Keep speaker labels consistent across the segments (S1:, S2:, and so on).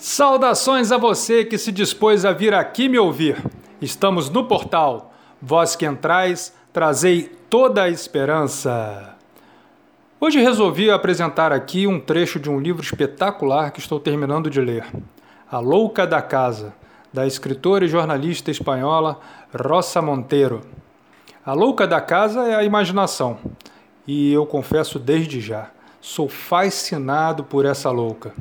S1: Saudações a você que se dispôs a vir aqui me ouvir. Estamos no portal. Vós que entrais, trazei toda a esperança. Hoje resolvi apresentar aqui um trecho de um livro espetacular que estou terminando de ler. A Louca da Casa, da escritora e jornalista espanhola Rosa Monteiro. A louca da casa é a imaginação. E eu confesso desde já, sou fascinado por essa louca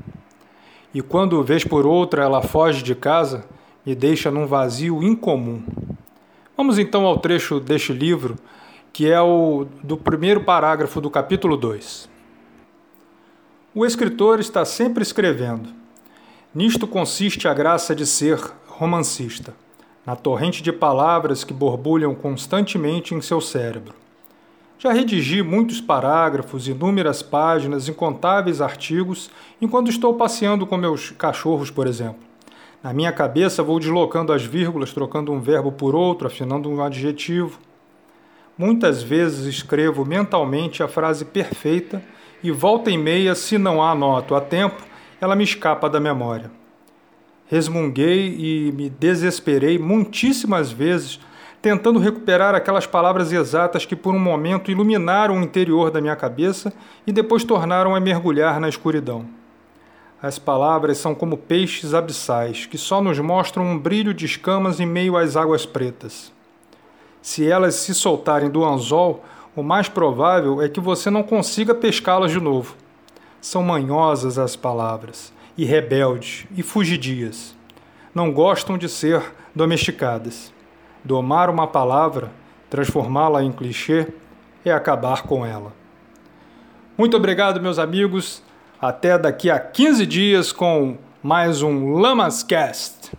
S1: e quando vez por outra ela foge de casa, me deixa num vazio incomum. Vamos então ao trecho deste livro, que é o do primeiro parágrafo do capítulo 2. O escritor está sempre escrevendo. Nisto consiste a graça de ser romancista, na torrente de palavras que borbulham constantemente em seu cérebro. Já redigi muitos parágrafos, inúmeras páginas, incontáveis artigos, enquanto estou passeando com meus cachorros, por exemplo. Na minha cabeça vou deslocando as vírgulas, trocando um verbo por outro, afinando um adjetivo. Muitas vezes escrevo mentalmente a frase perfeita e volta e meia, se não a anoto a tempo, ela me escapa da memória. Resmunguei e me desesperei muitíssimas vezes tentando recuperar aquelas palavras exatas que por um momento iluminaram o interior da minha cabeça e depois tornaram a mergulhar na escuridão. As palavras são como peixes abissais que só nos mostram um brilho de escamas em meio às águas pretas. Se elas se soltarem do anzol, o mais provável é que você não consiga pescá-las de novo. São manhosas as palavras, e rebeldes, e fugidias. Não gostam de ser domesticadas. Domar uma palavra, transformá-la em clichê, é acabar com ela. Muito obrigado, meus amigos. Até daqui a 15 dias com mais um Lamascast.